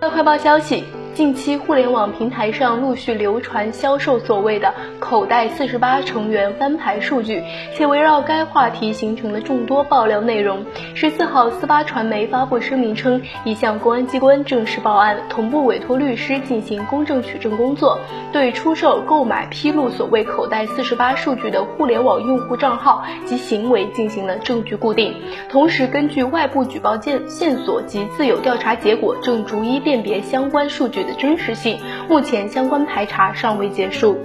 快报消息。近期，互联网平台上陆续流传销售所谓的“口袋四十八”成员翻牌数据，且围绕该话题形成了众多爆料内容。十四号，四八传媒发布声明称，已向公安机关正式报案，同步委托律师进行公证取证工作，对出售、购买、披露所谓“口袋四十八”数据的互联网用户账号及行为进行了证据固定。同时，根据外部举报线线索及自有调查结果，正逐一辨别相关数据。的真实性，目前相关排查尚未结束。